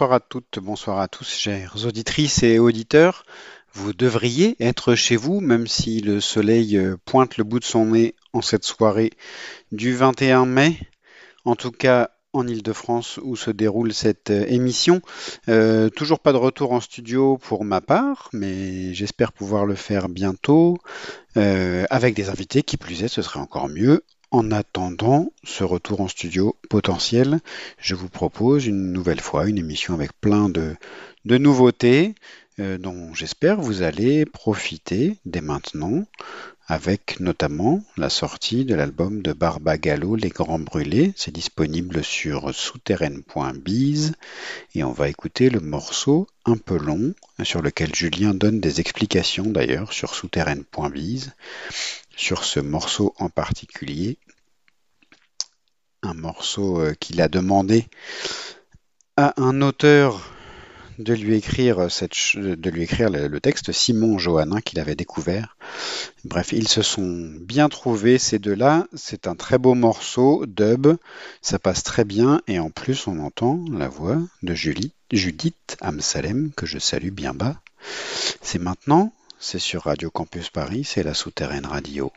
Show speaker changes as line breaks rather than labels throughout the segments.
Bonsoir à toutes, bonsoir à tous, chers auditrices et auditeurs. Vous devriez être chez vous, même si le soleil euh, pointe le bout de son nez en cette soirée du 21 mai. En tout cas, en Ile-de-France où se déroule cette euh, émission. Euh, toujours pas de retour en studio pour ma part, mais j'espère pouvoir le faire bientôt avec des invités qui plus est, ce serait encore mieux. En attendant ce retour en studio potentiel, je vous propose une nouvelle fois une émission avec plein de, nouveautés euh, dont j'espère vous allez profiter dès maintenant, avec notamment la sortie de l'album de Barbagallo Les Grands Brûlés. C'est disponible sur souterraine.biz et on va écouter le morceau un peu long sur lequel Julien donne des explications d'ailleurs sur souterraine.biz sur ce morceau en particulier. Un morceau euh, qu'il a demandé à un auteur de lui écrire cette lui écrire le, le texte Simon Johannin qu'il avait découvert. Bref, ils se sont bien trouvés ces deux-là. C'est un très beau morceau dub, ça passe très bien et en plus on entend la voix de Julie, Judith Amsalem que je salue bien bas. C'est maintenant, c'est sur Radio Campus Paris, c'est la souterraine radio.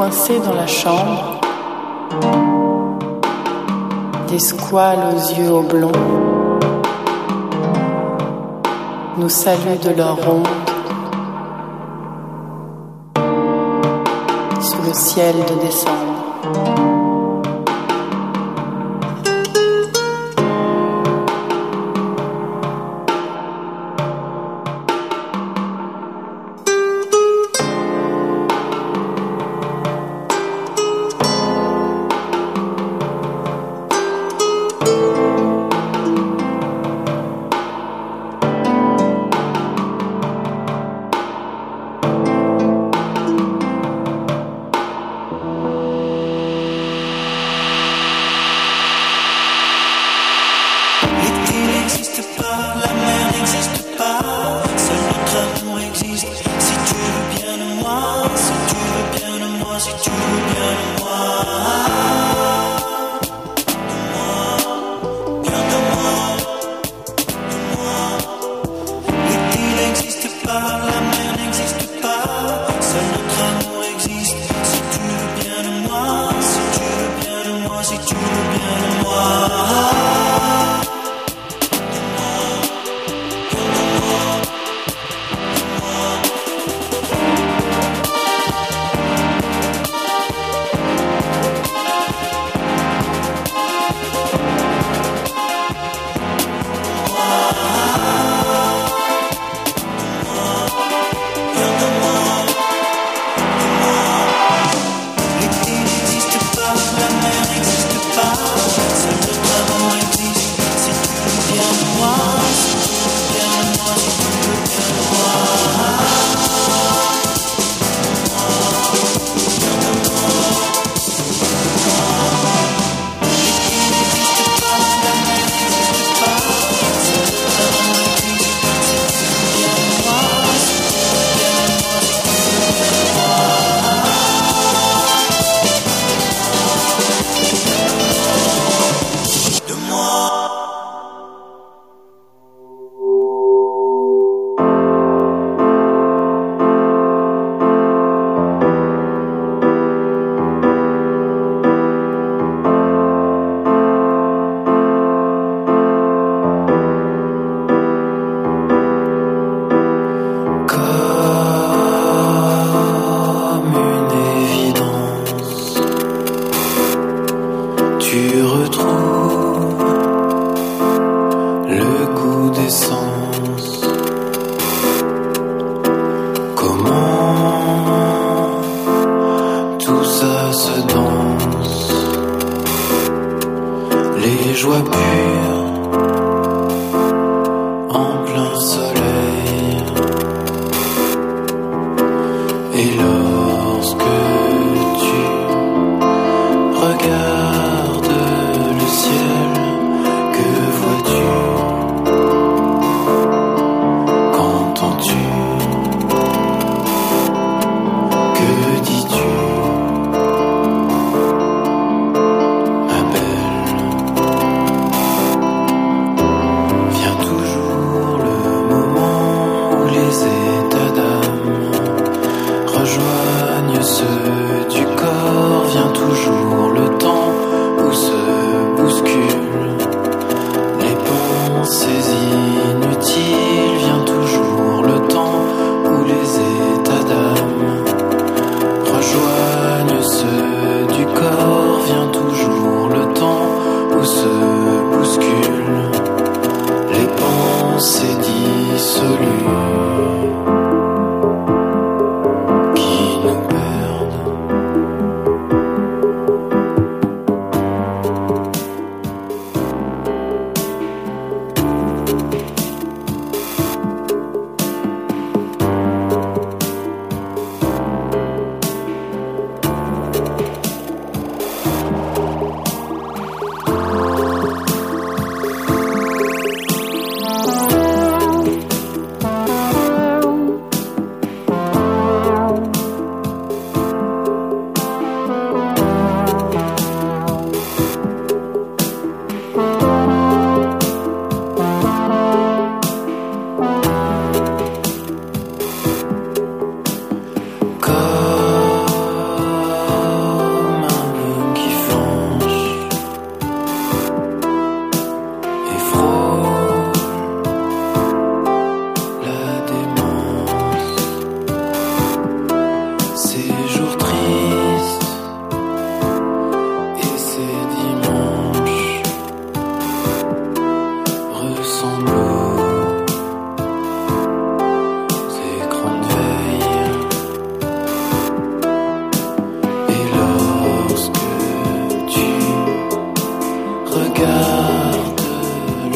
Coincés dans la chambre, des squales aux yeux oblongs nous saluent de leur ronde sous le ciel de décembre. tu retrouves.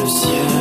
aux.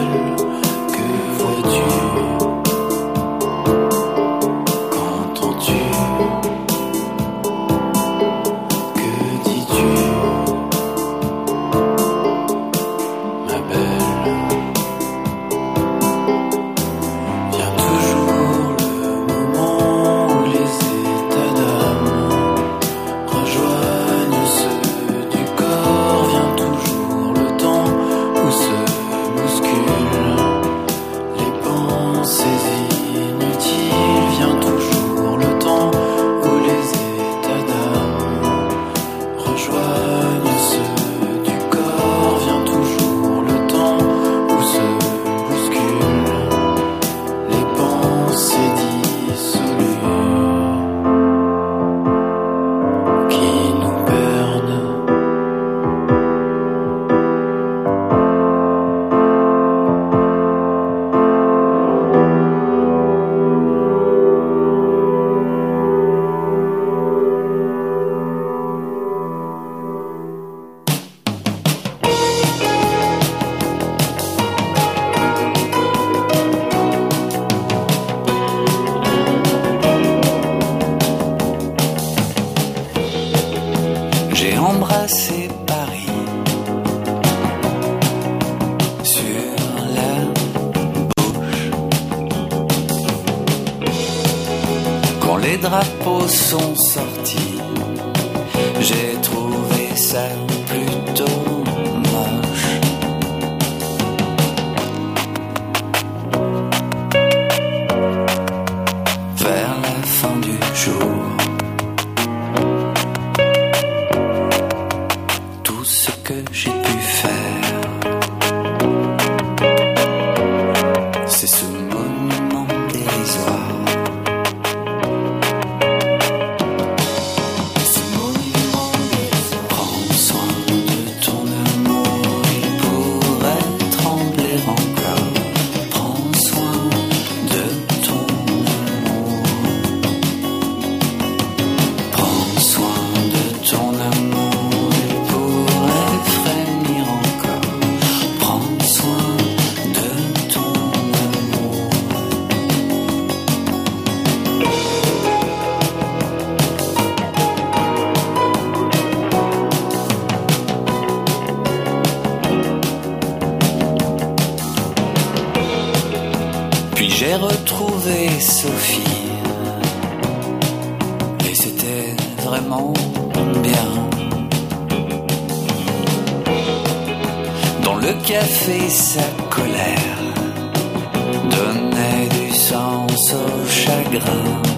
Sophie. Et c'était vraiment bien. Dans le café, sa colère donnait du sens au chagrin.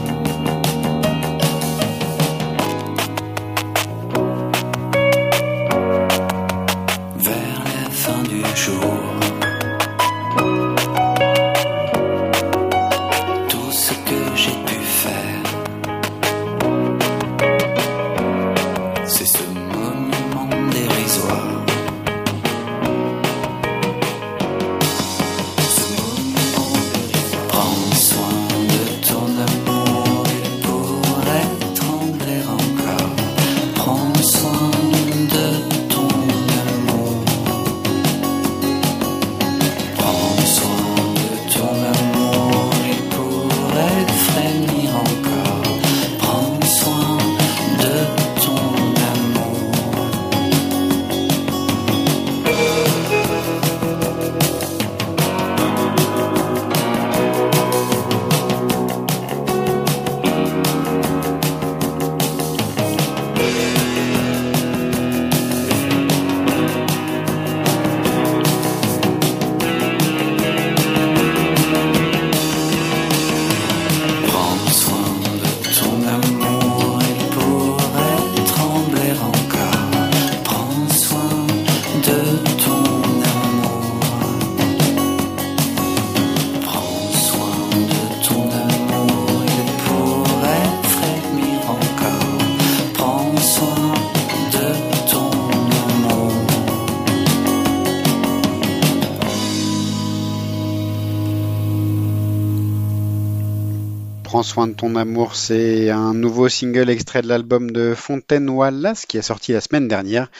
soin de ton amour,
c'est un nouveau single extrait de l'album de Fontaine Wallace qui est sorti la semaine dernière.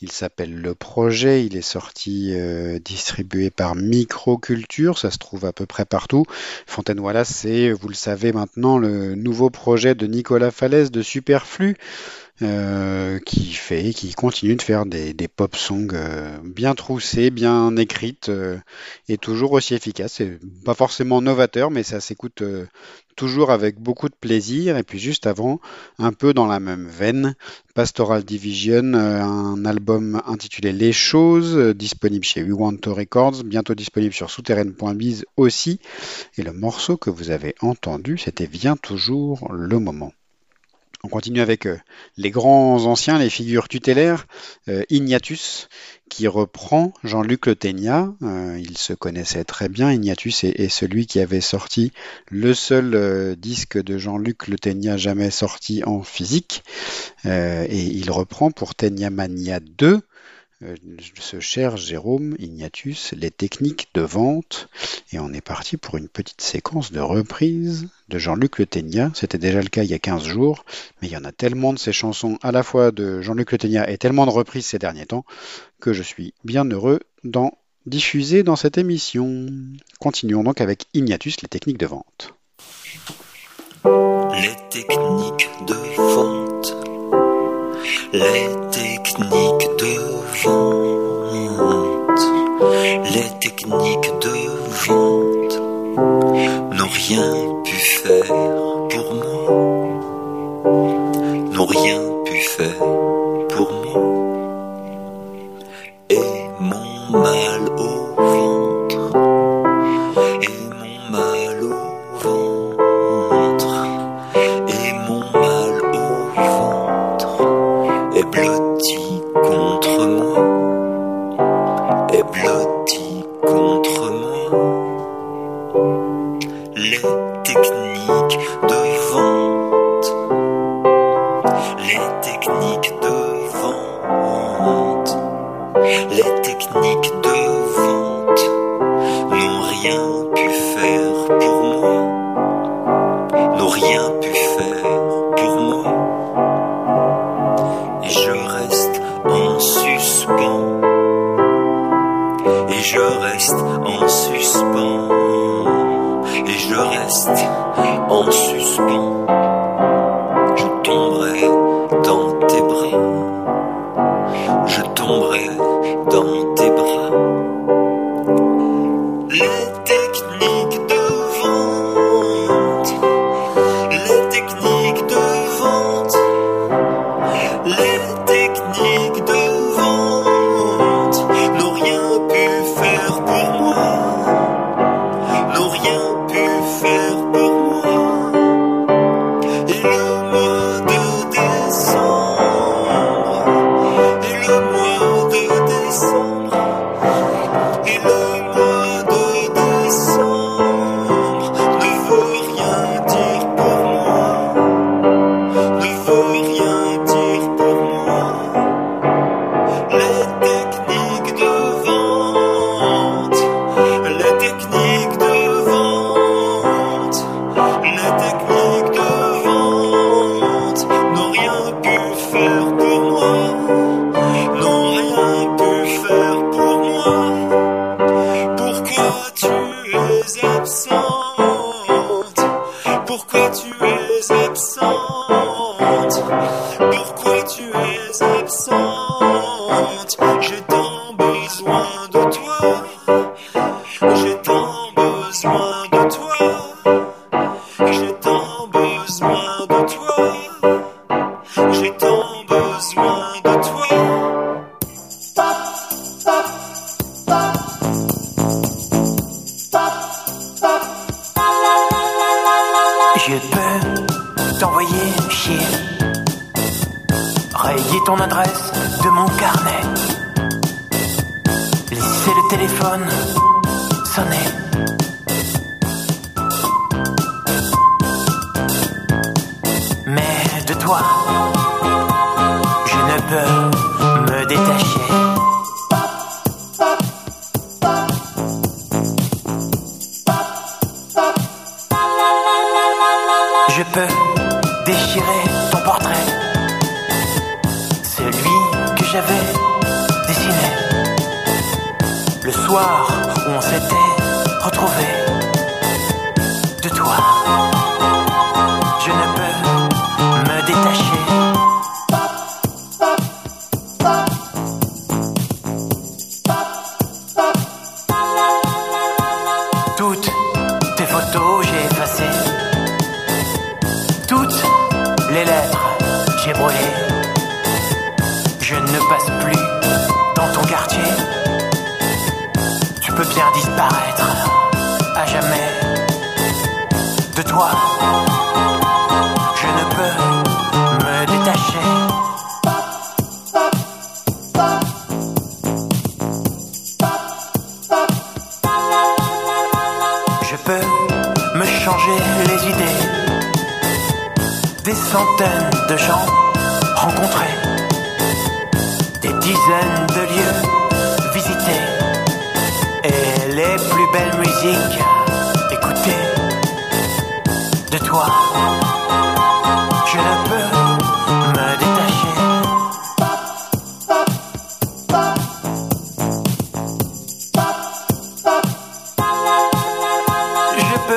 Il s'appelle Le Projet, il est sorti euh, distribué par Microculture, ça se trouve à peu près partout. Fontaine Wallace, c'est, vous le savez maintenant, le nouveau projet de Nicolas Falaise de Superflu. Euh, qui fait, qui continue de faire des, pop songs euh, bien troussées, bien écrites et toujours aussi efficaces. C'est pas forcément novateur, mais ça s'écoute toujours avec beaucoup de plaisir. Et puis juste avant, un peu dans la même veine, Pastoral Division, euh, un album intitulé Les Choses, euh, disponible chez We Want to Records, bientôt disponible sur souterraine.biz aussi. Et le morceau que vous avez entendu, c'était Vient toujours le moment. On continue avec euh, les grands anciens, les figures tutélaires, euh, Ignatius, qui reprend Jean-Luc Le Ténia. Euh, il se connaissait très bien. Ignatius est, celui qui avait sorti le seul euh, disque de Jean-Luc Le Ténia jamais sorti en physique. Et il reprend pour Ténia Mania 2 euh, ce cher Jérôme Ignatius, les techniques de vente. Et on est parti pour une petite séquence de reprise de Jean-Luc Le Ténia. C'était déjà le cas il y a 15 jours, mais il y en a tellement de ces chansons à la fois de Jean-Luc Le Ténia et tellement de reprises ces derniers temps que je suis bien heureux d'en diffuser dans cette émission. Continuons donc avec Ignatius, les techniques de vente.
Les techniques de vente. Les Les techniques de vente n'ont rien pu faire pour moi. N'ont rien pu faire pour moi. Et mon mal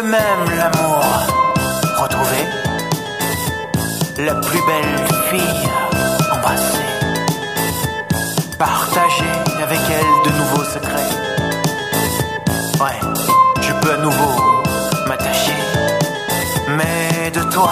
eux-mêmes l'amour retrouvé, la plus belle fille embrassée, partager avec elle de nouveaux secrets. Ouais, je peux à nouveau m'attacher, mais de toi.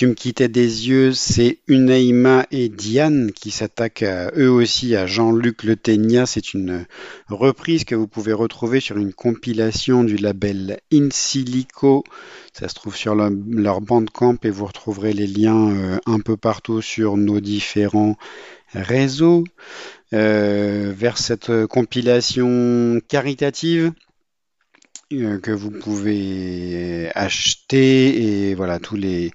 Tu me quittais
des
yeux,
c'est Unaïma et Diane qui s'attaquent eux aussi à Jean-Luc Le Ténia. C'est une reprise que vous pouvez retrouver sur une compilation du label In Silico. Ça se trouve sur leur, leur Bandcamp et vous retrouverez les liens euh, un peu partout sur nos différents réseaux. Euh, vers cette compilation caritative que vous pouvez acheter et voilà tous les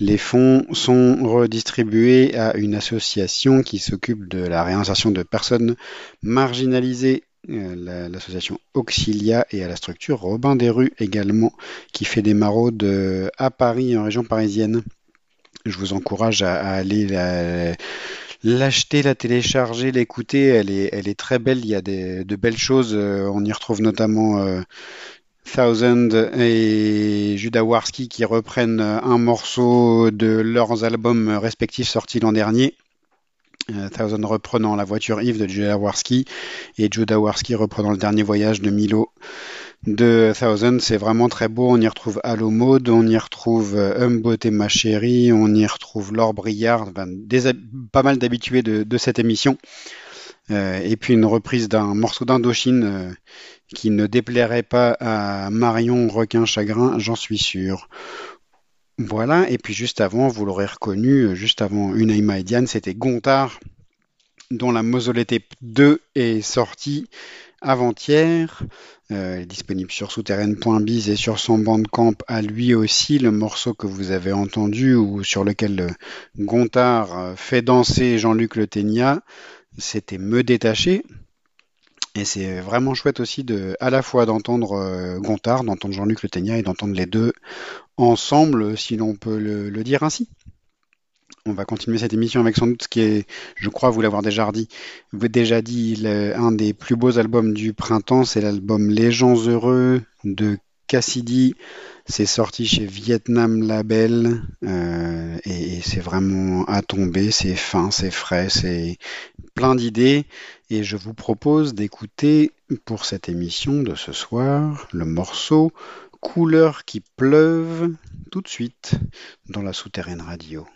les fonds sont redistribués à une association qui s'occupe de la réinsertion de personnes marginalisées euh, la- l'association Auxilia et à la structure Robin des Rues également qui fait des maraudes euh, à Paris en région parisienne. Je vous encourage à, aller la- L'acheter, la télécharger, l'écouter, elle est, elle est très belle. Il y a des, de belles choses. euh, On y retrouve notamment euh, Thousand et Judah Warski qui reprennent euh, un morceau de leurs albums respectifs sortis l'an dernier. Euh, Thousand reprenant La voiture Yves de Judah Warski et Judah Warski reprenant Le dernier voyage de Milo de Thousand. C'est vraiment très beau. On y retrouve Allo Mode, on y retrouve euh, Humbo et ma chérie, on y retrouve Laure Briard, pas mal d'habitués de, cette émission. Et puis une reprise d'un morceau d'Indochine qui ne déplairait pas à Marion Requin Chagrin, j'en suis sûr. Voilà, et puis juste avant, vous l'aurez reconnu, euh, juste avant Unaïma et Diane, c'était Gontard, dont la Mausolée Tape 2 est sortie avant-hier. Euh, disponible sur souterraine.biz et sur son bandcamp à lui aussi, le morceau que vous avez entendu ou sur lequel euh, Gontard fait danser Jean-Luc Le Ténia, c'était Me détacher. Et c'est vraiment chouette aussi de, à la fois d'entendre euh, Gontard, d'entendre Jean-Luc Le Ténia et d'entendre les deux ensemble, si l'on peut le, dire ainsi. On va continuer cette émission avec sans doute ce qui est, je crois vous l'avoir déjà dit, déjà dit, un des plus beaux albums du printemps, c'est l'album Les gens heureux de Cassidy. C'est sorti chez Vietnam Label euh, et, c'est vraiment à tomber, c'est fin, c'est frais, c'est plein d'idées et je vous propose d'écouter pour cette émission de ce soir le morceau Couleurs qui pleuvent tout de suite dans la souterraine radio.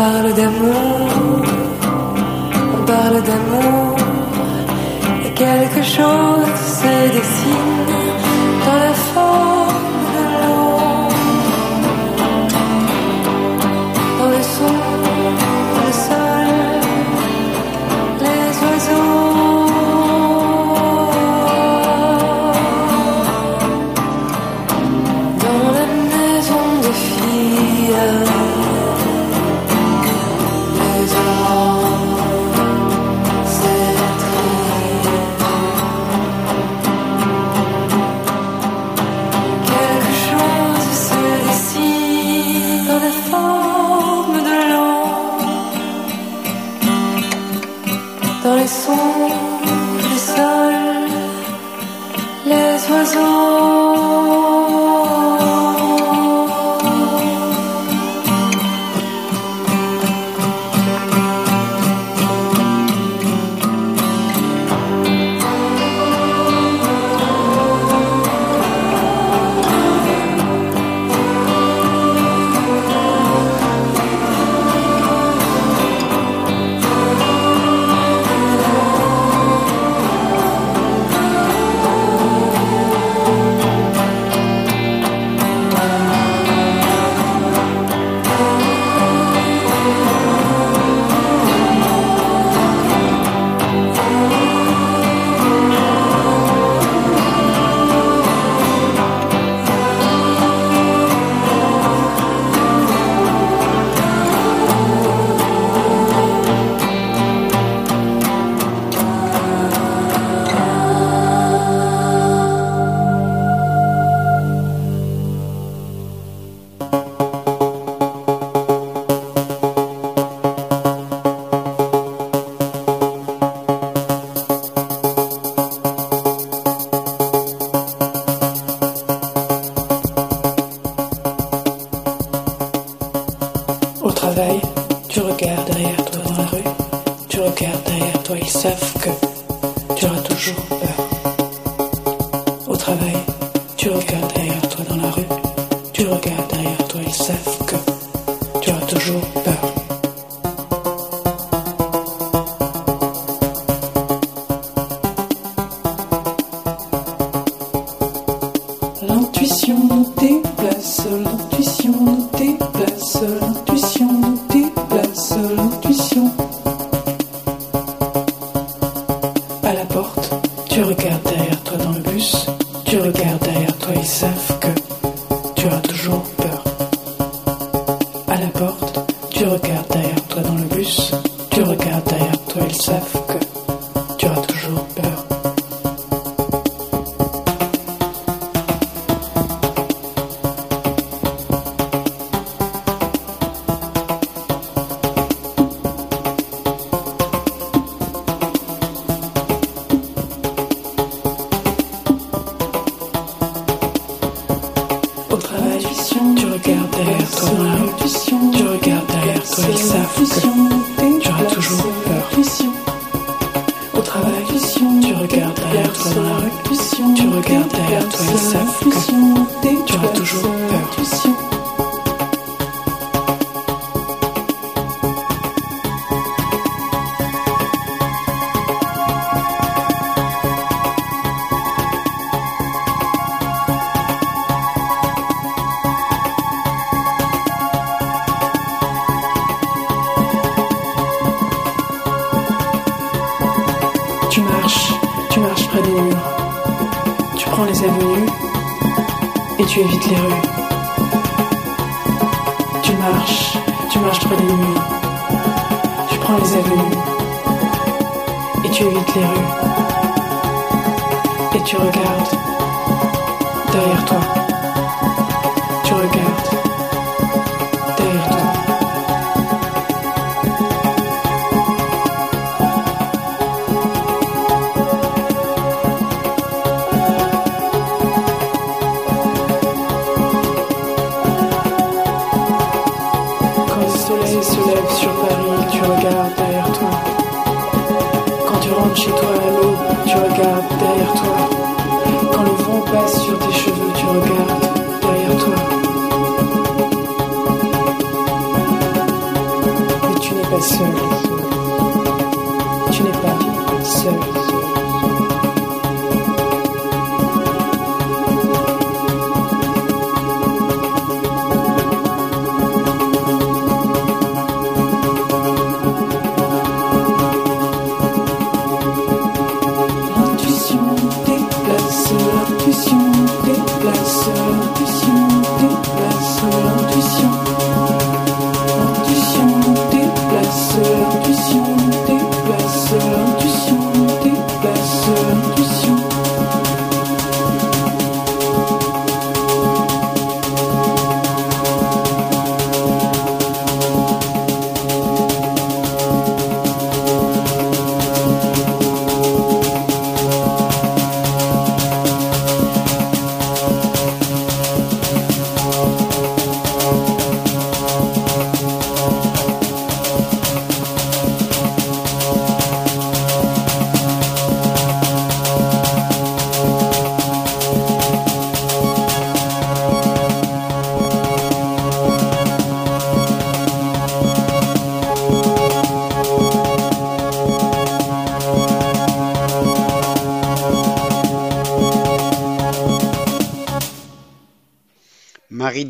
On parle d'amour, on parle d'amour, et quelque chose se dessine dans la forme.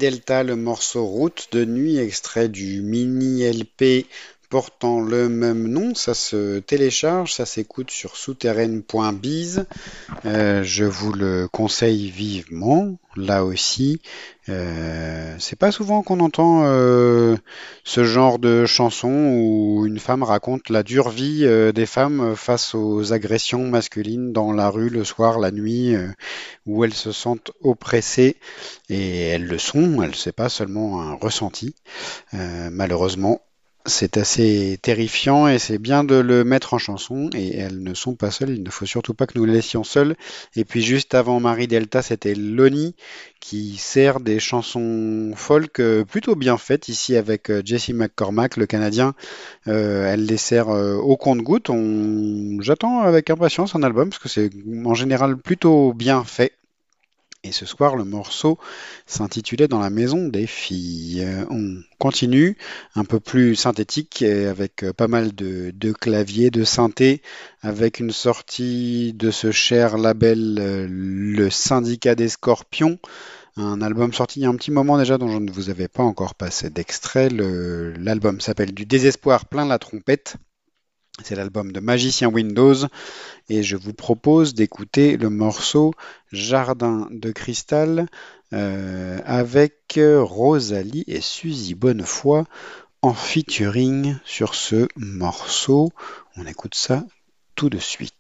Delta, le morceau Route de nuit, extrait du mini LP portant le même nom. Ça se télécharge, ça s'écoute sur souterraine.biz. Euh, je vous le conseille vivement. Là aussi, euh, c'est pas souvent qu'on entend euh, ce genre de chanson où une femme raconte la dure vie des femmes face aux agressions masculines dans la rue le soir, la nuit, où elles se sentent oppressées et elles le sont. Elles c'est pas seulement un ressenti. Malheureusement, c'est assez terrifiant et c'est bien de le mettre en chanson et elles ne sont pas seules, il ne faut surtout pas que nous les laissions seules. Et puis juste avant Marie Delta, c'était Lonnie qui sert des chansons folk euh, plutôt bien faites ici avec euh, Jesse McCormack, le Canadien. Euh, elle les sert au compte-goutte. J'attends avec impatience un album parce que c'est en général plutôt bien fait. Et ce soir, le morceau s'intitulait Dans la maison des filles. On continue, un peu plus synthétique, avec euh, pas mal de, claviers, de synthé, avec une sortie de ce cher label, euh, le Syndicat des Scorpions. Un album sorti il y a un petit moment déjà dont je ne vous avais pas encore passé d'extrait. L'album s'appelle Du désespoir plein la trompette. C'est l'album de Magicien Windows et je vous propose d'écouter le morceau Jardin de cristal euh, avec euh, Rosalie et Suzy Bonnefoy en featuring sur ce morceau. On écoute ça tout de suite.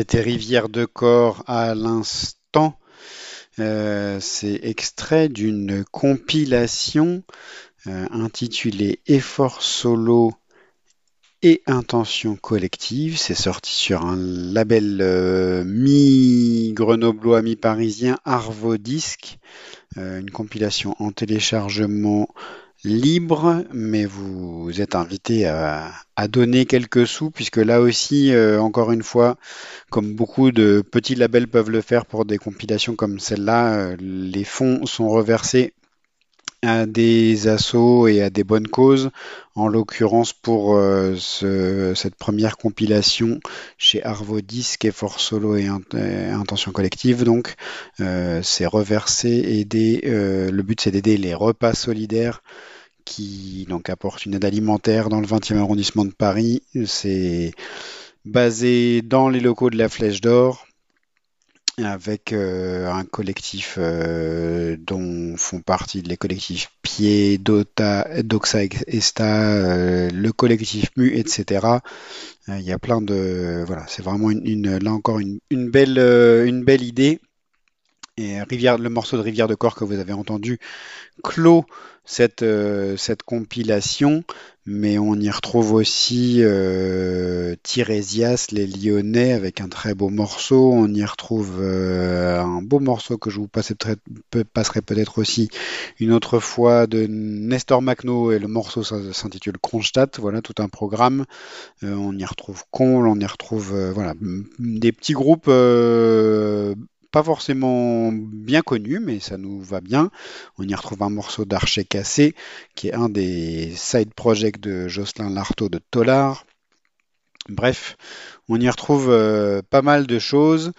C'était Rivière de Corps à l'instant. Euh, c'est extrait d'une compilation euh, intitulée Effort solo et intention collective. C'est sorti sur un label euh, mi-grenoblois, mi-parisien, Arvo Disc, une compilation en téléchargement libre, mais vous êtes invité à, donner quelques sous, puisque là aussi, euh, encore une fois, comme beaucoup de petits labels peuvent le faire pour des compilations comme celle-là, euh, les fonds sont reversés à des assos et à des bonnes causes. En l'occurrence, pour euh, ce- cette première compilation chez Arvo Disc, Effort Solo et Int- et Intention Collective, donc, c'est reversé, aider. le but, c'est d'aider les repas solidaires qui donc apportent une aide alimentaire dans le 20e arrondissement de Paris. C'est basé dans les locaux de la Flèche d'Or avec euh, un collectif euh, dont font partie les collectifs Pied, Dota, Doxa Esta, euh, le collectif Mu, etc. Euh, Il y a plein de voilà, c'est vraiment une, là encore une, une belle une belle idée. Et Rivière, le morceau de Rivière de Corps que vous avez entendu clôt cette, euh, cette compilation, mais on y retrouve aussi euh, les Lyonnais, avec un très beau morceau. On y retrouve euh, un beau morceau que je vous passerai, peut-être aussi une autre fois de Nestor Macno, et le morceau s'in- s'intitule Kronstadt. Voilà, tout un programme. Euh, on y retrouve Comble, on y retrouve voilà, des petits groupes. Pas forcément bien connus, mais ça nous va bien. On y retrouve un morceau d'Archer Cassé, qui est un des side projects de Jocelyn Lartaud de Tolar. Bref, on y retrouve euh, pas mal de choses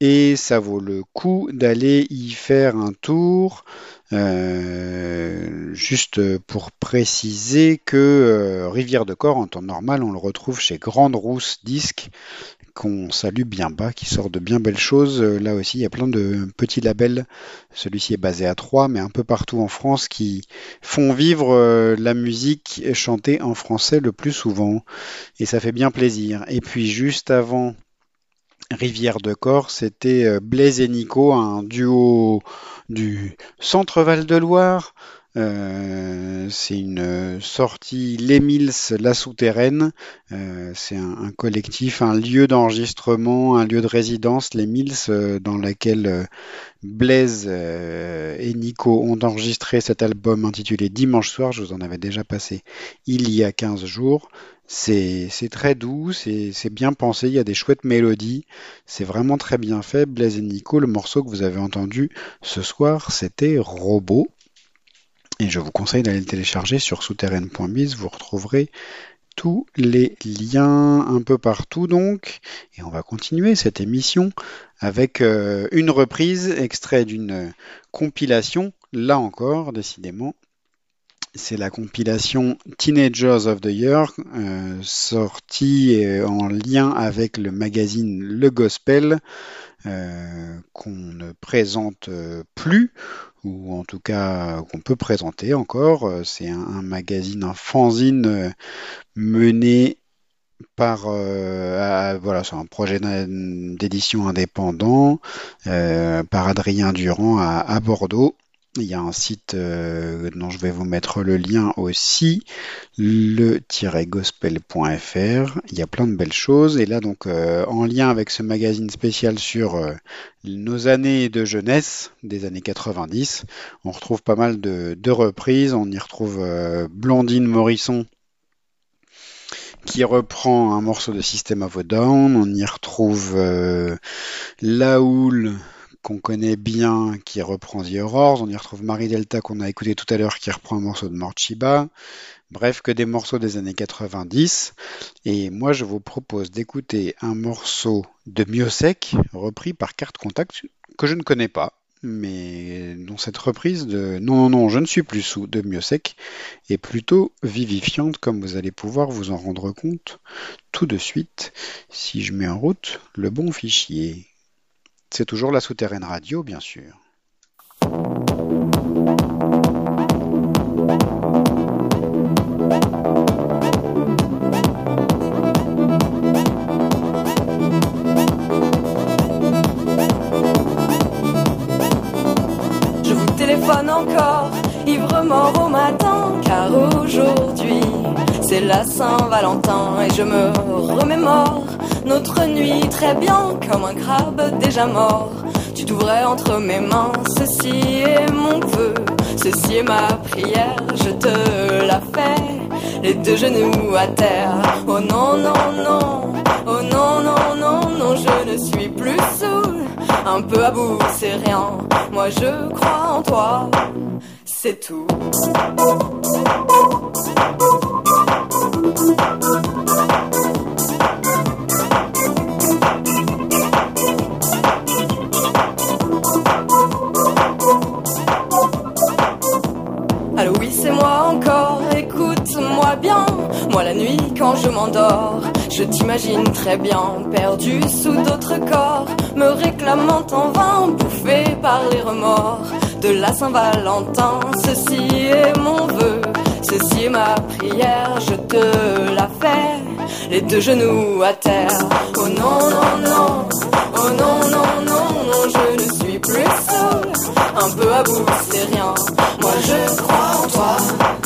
et ça vaut le coup d'aller y faire un tour. Euh, juste pour préciser que euh, Rivière de Corps, en temps normal, on le retrouve chez Grande Rousse Disque, qu'on salue bien bas, qui sort de bien belles choses. Euh, Là aussi, il y a plein de petits labels. Celui-ci est basé à Troyes, mais un peu partout en France, qui font vivre euh, la musique chantée en français le plus souvent. Et ça fait bien plaisir. Et puis juste avant Rivière de Corps, c'était euh, Blaise et Nico, un duo du Centre Val de Loire. Euh, c'est une euh, sortie Les Mills, La Souterraine. Euh, c'est un, collectif, un lieu d'enregistrement, un lieu de résidence, Les Mills, dans laquelle Blaise et Nico ont enregistré cet album intitulé Dimanche soir. Je vous en avais déjà passé il y a 15 jours. C'est très doux, c'est bien pensé, il y a des chouettes mélodies, c'est vraiment très bien fait. Blaise et Nico, le morceau que vous avez entendu ce soir, c'était Robot. Et je vous conseille d'aller le télécharger sur souterraine.biz, vous retrouverez tous les liens un peu partout donc. Et on va continuer cette émission avec euh, une reprise, extrait d'une compilation, là encore, décidément. C'est la compilation Teenagers of the Year, euh, sortie euh, en lien avec le magazine Le Gospel, qu'on ne présente plus, ou en tout cas qu'on peut présenter encore. Euh, C'est un, magazine, un fanzine euh, mené par euh, voilà, c'est un projet d'édition indépendant euh, par Adrien Durand à Bordeaux. Il y a un site euh, dont je vais vous mettre le lien aussi, le-gospel.fr. Il y a plein de belles choses. Et là, donc, euh, en lien avec ce magazine spécial sur euh, nos années de jeunesse, des années 90, on retrouve pas mal de, de reprises. On y retrouve Blondine Morisson qui reprend un morceau de System of a Down. On y retrouve Laoul qu'on connaît bien qui reprend The Horrors. On y retrouve Marie Delta qu'on a écouté tout à l'heure qui reprend un morceau de Morchiba. Bref, que des morceaux des années 90. Et moi, je vous propose d'écouter un morceau de Miosek repris par Carte Contact que je ne connais pas. Mais dont cette reprise de Non, non, non, je ne suis plus sous de Miosek est plutôt vivifiante, comme vous allez pouvoir vous en rendre compte tout de suite si je mets en route le bon fichier. C'est toujours la Souterraine Radio, bien sûr.
Je
vous téléphone encore, ivre mort au matin, car aujourd'hui c'est la Saint-Valentin et je me remémore notre nuit très bien comme un crabe déjà mort. Tu t'ouvrais entre mes mains, ceci est mon vœu, ceci est ma prière, je te la fais, les deux genoux à terre. Oh non, non, non, oh non, non, non, non, je ne suis plus saoul, un peu à bout, c'est rien, moi je crois en toi, c'est tout. Je t'imagine très bien Perdu sous d'autres corps Me réclamant en vain Bouffé par les remords. De la Saint-Valentin Ceci est mon vœu Ceci est ma prière Je te la fais. Les deux genoux à terre. Oh non non non Oh non non non non Je ne suis plus seul. Un peu à bout c'est rien. Moi je crois en toi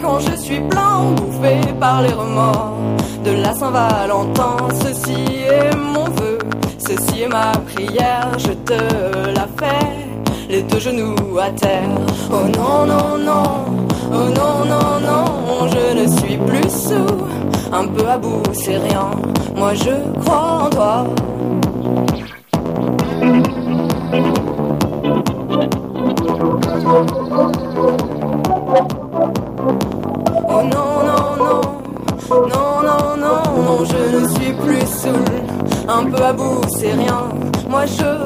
quand je suis plein, bouffé par les remords de la Saint-Valentin. Ceci est mon vœu, ceci est ma prière, je te la fais. Les deux genoux à terre. Oh non, non, non, oh non, non, non, je ne suis plus sous. Un peu à bout, c'est rien. Moi je crois en toi. Moi je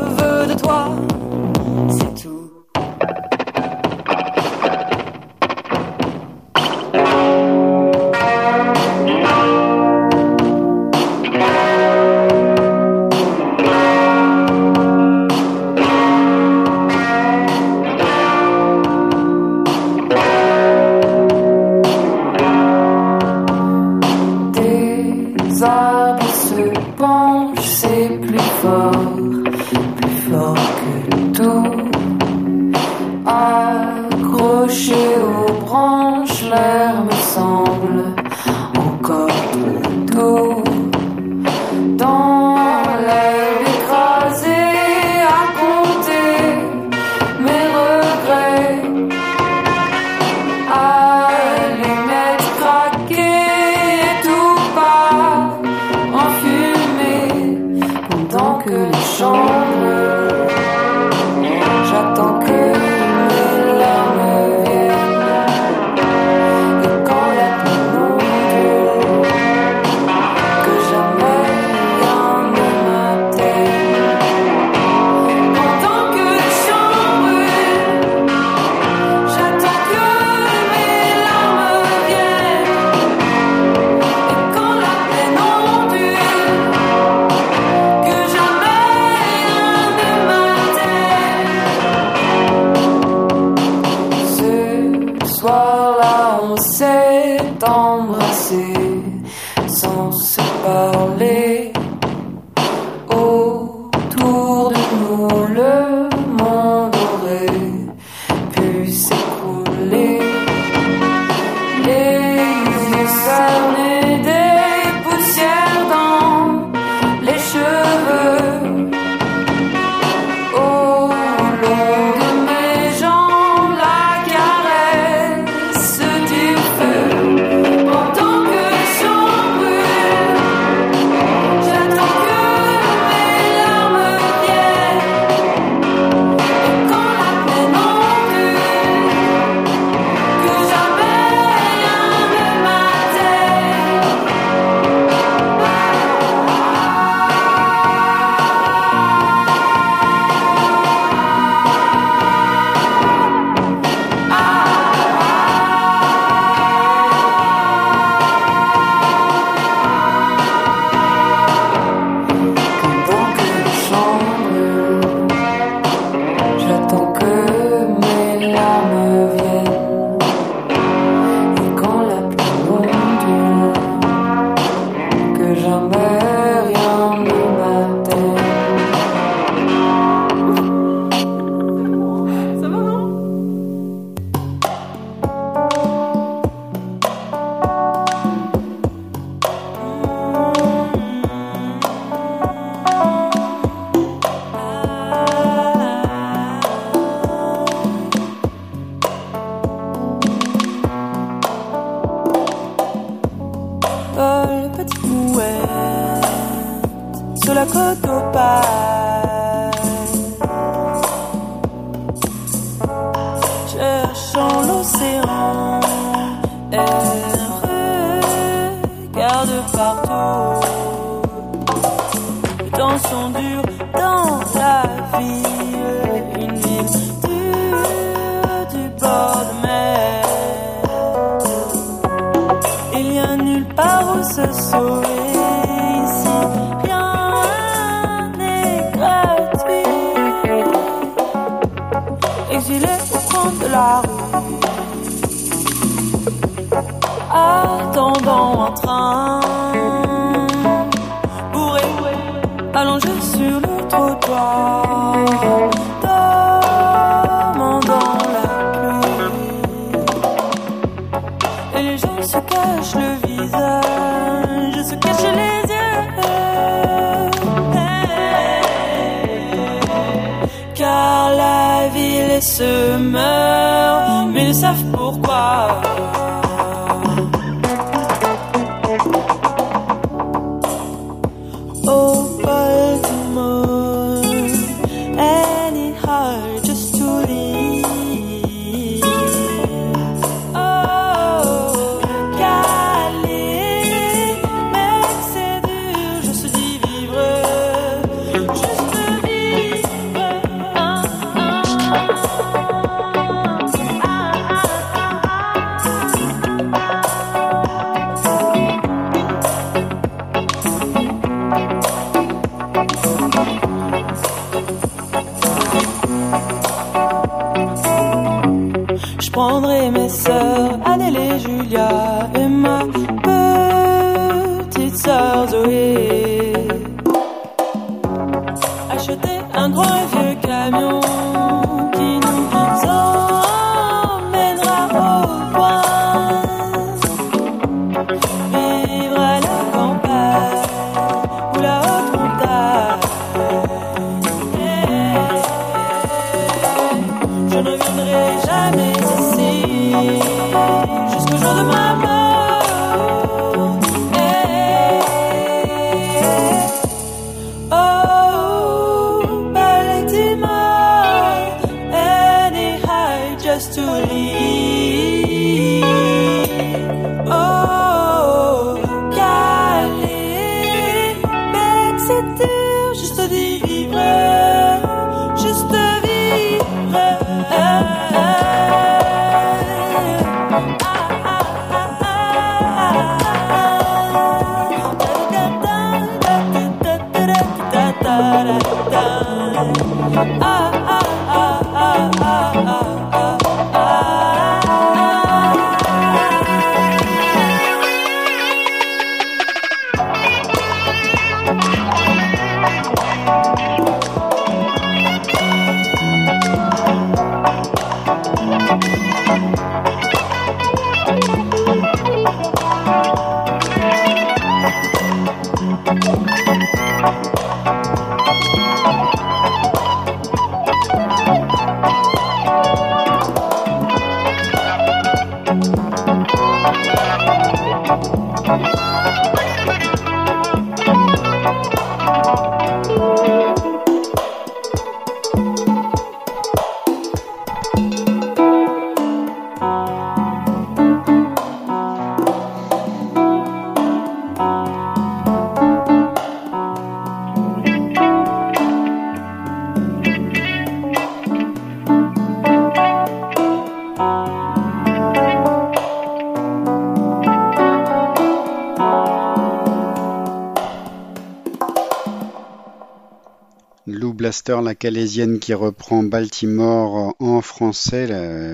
La
calaisienne qui reprend Baltimore en français,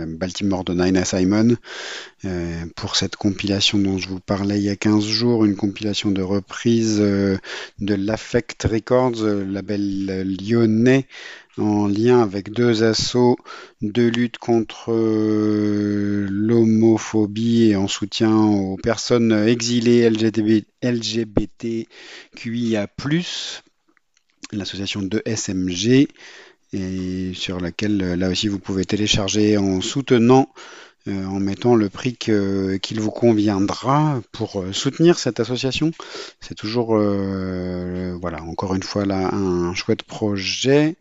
Baltimore de Nina Simon, euh, pour cette compilation dont je vous parlais il y a 15 jours, une compilation de reprise euh, de l'Affect Records, euh, label lyonnais, en lien avec deux assauts de lutte contre euh, l'homophobie et en soutien aux personnes exilées LGBT, LGBTQIA+, l'association de SMG, et sur laquelle euh, là aussi vous pouvez télécharger en soutenant, euh, en mettant le prix qu'il vous conviendra pour euh, soutenir cette association. C'est toujours, voilà, encore une fois là, un chouette projet.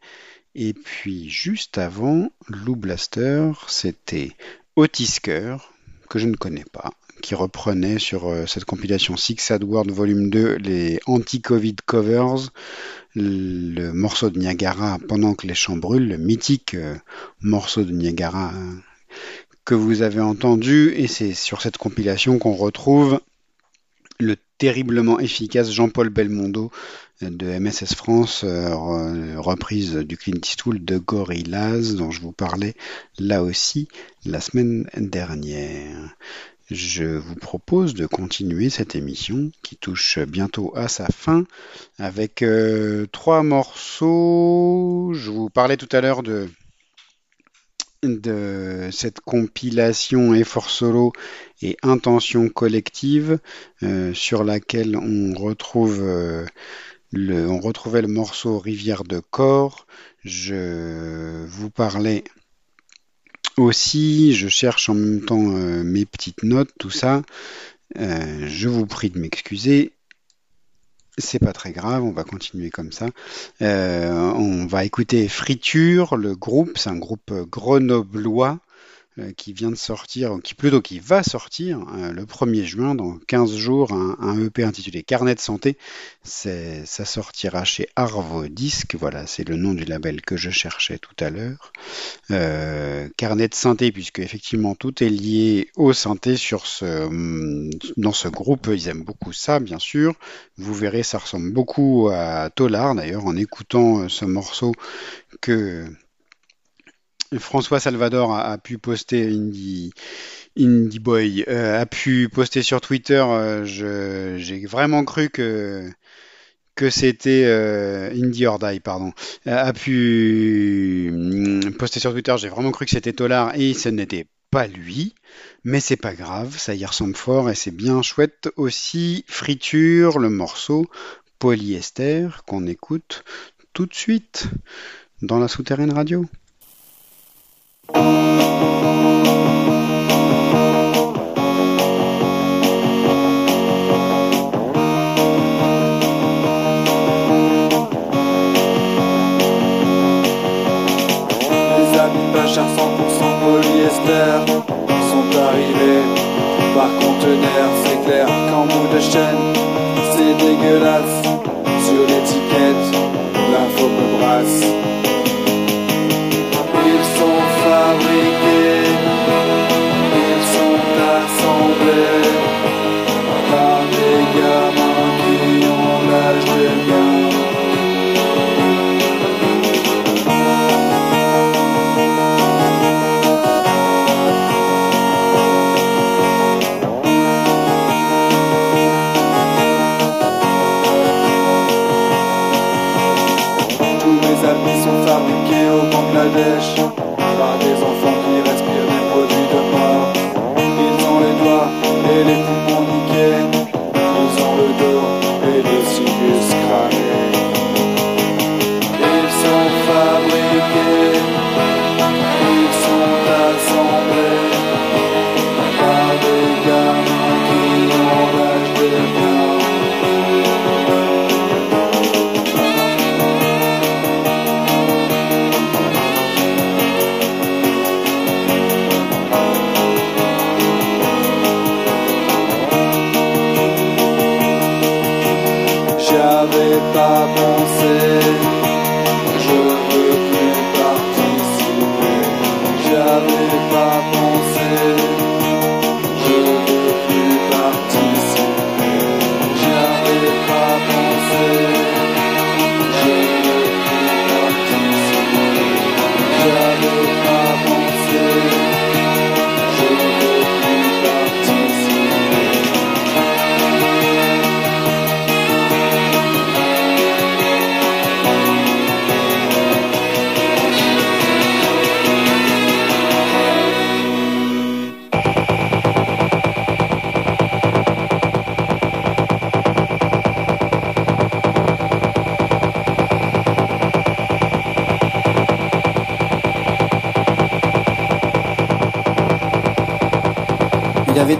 Et puis juste avant, Lou Blaster, c'était Otisker, que je ne connais pas, qui reprenait sur euh, cette compilation Six Sad World Volume 2 les anti-Covid covers, le morceau de Niagara pendant que les champs brûlent, le mythique euh, morceau de Niagara euh, que vous avez entendu, et c'est sur cette compilation qu'on retrouve le terriblement efficace Jean-Paul Belmondo de MSS France, re- reprise du Clint Eastwood de Gorillaz, dont je vous parlais là aussi la semaine dernière. Je vous propose de continuer cette émission qui touche bientôt à sa fin avec euh, trois morceaux. Je vous parlais tout à l'heure de cette compilation Effort Solo et Intention Collective euh, sur laquelle on retrouve euh, le, on retrouvait le morceau Rivière de Corps. Je vous parlais aussi, je cherche en même temps euh, mes petites notes, tout ça. Euh, je vous prie de m'excuser. C'est pas très grave, on va continuer comme ça. Euh, on va écouter Friture, le groupe, c'est un groupe grenoblois qui vient de sortir, qui plutôt qui va sortir euh, le 1er juin, dans 15 jours, un, un EP intitulé Carnet de santé. Ça sortira chez Arvo Disc, voilà, c'est le nom du label que je cherchais tout à l'heure. Euh, carnet de synthé, puisque effectivement tout est lié au synthé sur ce, hum, dans ce groupe, ils aiment beaucoup ça, bien sûr. Vous verrez, ça ressemble beaucoup à Tolar, d'ailleurs, en écoutant euh, ce morceau que François Salvador a, pu poster Indie, Boy euh, a pu poster sur Twitter. euh, J'ai vraiment cru que c'était euh, Indie or pardon, a pu hum, poster sur Twitter. J'ai vraiment cru que c'était Tolar et ce n'était pas lui. Mais c'est pas grave, ça y ressemble fort et c'est bien chouette aussi. Friture, le morceau polyester qu'on écoute tout de suite dans la souterraine radio.
C'est clair qu'en bout de chaîne, c'est dégueulasse. Sur l'étiquette, l'info me brasse.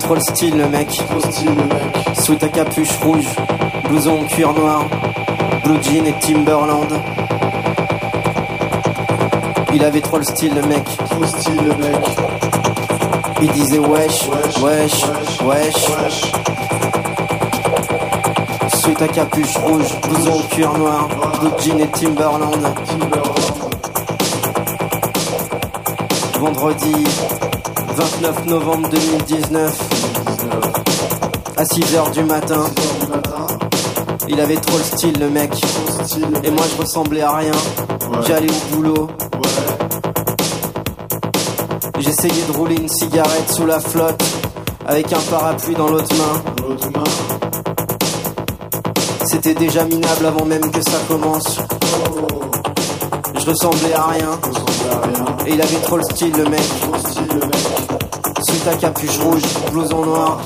Trop le style le mec. Sous ta capuche rouge, blouson en cuir noir, blue jean et Timberland. Il avait trop le style le mec.
Trop style le mec.
Il disait wesh, wesh, wesh. Sous ta capuche rouge, blouson en cuir noir, blue jean et Timberland. Vendredi 29 novembre 2019. à 6h du matin. Il avait trop le style, le mec. Et moi, je ressemblais à rien. J'allais au boulot. J'essayais de rouler une cigarette sous la flotte, avec un parapluie dans l'autre main. C'était déjà minable avant même que ça commence. Je ressemblais à rien. Et il avait trop le style, le mec. Capuche rouge, blouson noir.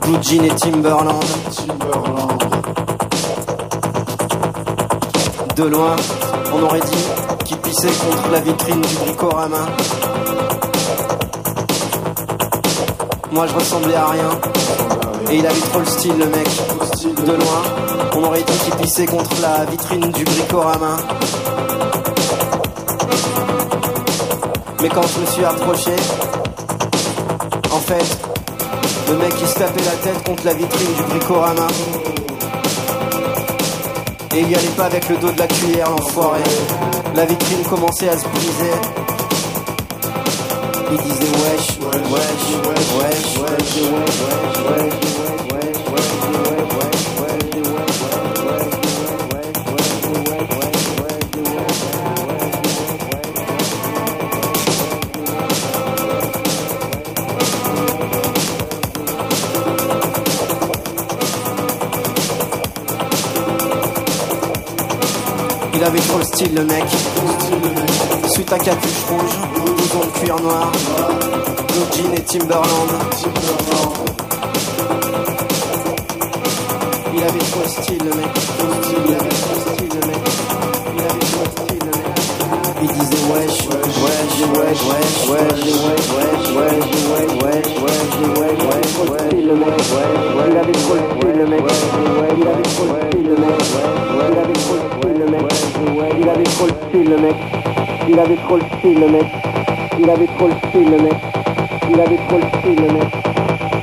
Blue Jean et Timberland. De loin, on aurait dit qu'il pissait contre la vitrine du bricorama. Moi je ressemblais à rien. Et il avait trop le style, le mec. De loin, on aurait dit qu'il pissait contre la vitrine du bricorama. Mais quand je me suis approché, le mec il se tapait la tête contre la vitrine du bricorama. Et il y allait pas avec le dos de la cuillère, l'enfoiré. La vitrine commençait à se briser. Il disait wesh, wesh, wesh, wesh, wesh, wesh, wesh, trop le style, le mec. Sous ta capuche rouge, blouson de cuir noir, jean et Timberland. Il avait trop le style, le mec. Il avait trop le style, le mec. Il avait trop le style, le mec. Il disait wesh, wesh, wesh, wesh, wesh, wesh, wesh, wesh, wesh, wesh, wesh, wesh, wesh, le mec. Il avait trop le style, le mec. Il avait trop le style, le mec. Il avait trop le style, le mec. Il avait trop le le mec. Il avait trop le le mec. Il avait trop le le mec. Il avait trop le le mec.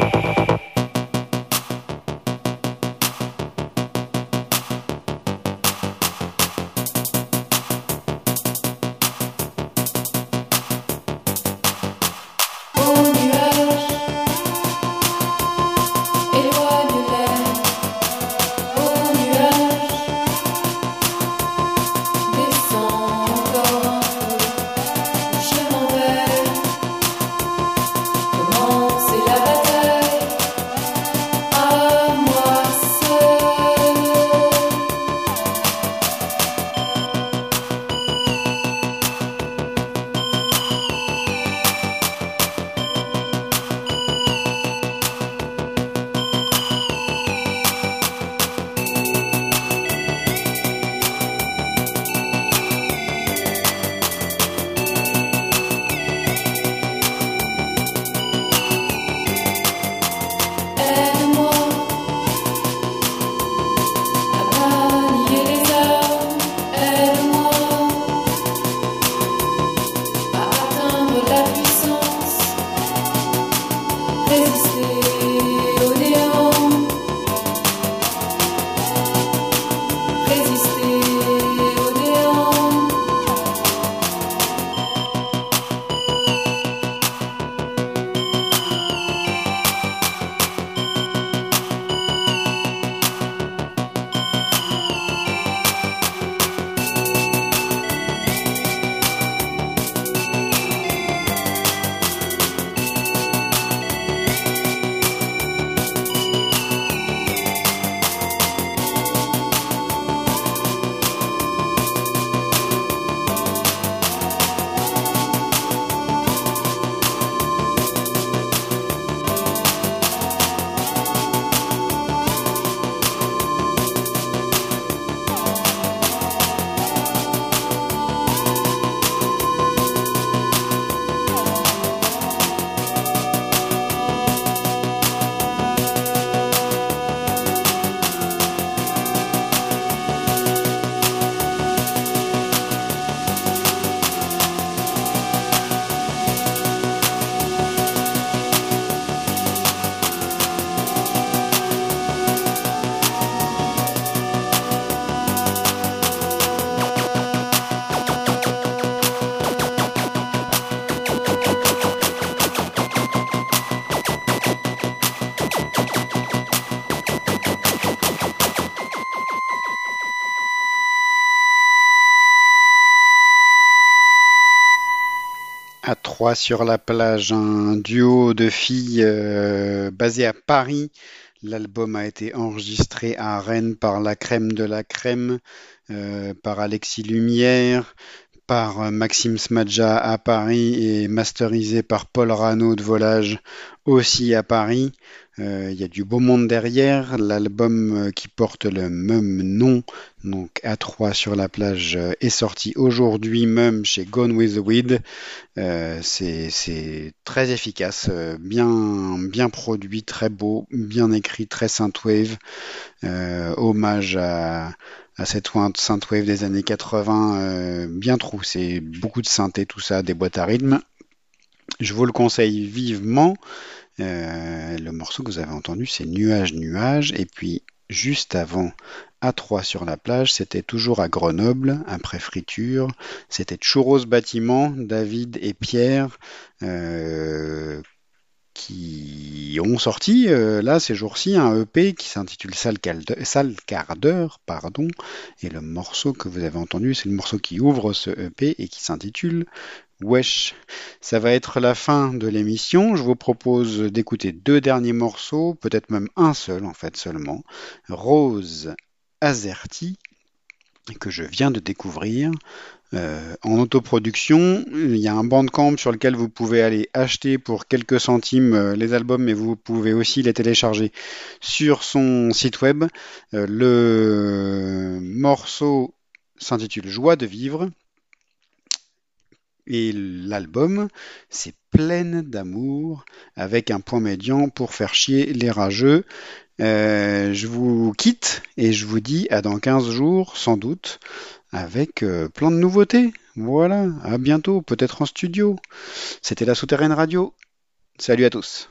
Sur la plage, un duo de filles euh, basé à Paris. L'album a été enregistré à Rennes par la crème de la crème, euh, par Alexis Lumière, par euh, Maxime Smadja à Paris et masterisé par Paul Rano de Volage aussi à Paris. Euh, Il y a du beau monde derrière. L'album euh, qui porte le même nom, donc A3 sur la plage, euh, est sorti aujourd'hui même chez Gone with the Weed. Euh, c'est très efficace, bien, produit, très beau, bien écrit, très synthwave. Hommage à, à cette synthwave des années 80, euh, bien troussé, beaucoup de synthé, tout ça, des boîtes à rythme. Je vous le conseille vivement. Euh, le morceau que vous avez entendu, c'est Nuage, Nuage. Et puis, juste avant, A3 sur la plage, c'était toujours à Grenoble, après friture. C'était Churros Bâtiment, David et Pierre, euh, qui ont sorti, euh, là, ces jours-ci, un EP qui s'intitule Sale, quart d'heure, pardon. Et le morceau que vous avez entendu, c'est le morceau qui ouvre ce EP et qui s'intitule Wesh, ça va être la fin de l'émission. Je vous propose d'écouter deux derniers morceaux, peut-être même un seul en fait seulement. Rose Azerty, que je viens de découvrir euh, en autoproduction. Il y a un bandcamp sur lequel vous pouvez aller acheter pour quelques centimes euh, les albums, mais vous pouvez aussi les télécharger sur son site web. Euh, le morceau s'intitule Joie de vivre. Et l'album, c'est pleine d'amour, avec un point médian pour faire chier les rageux. Euh, je vous quitte et je vous dis à dans 15 jours, sans doute, avec euh, plein de nouveautés. Voilà, à bientôt, peut-être en studio. C'était la Souterraine Radio. Salut à tous.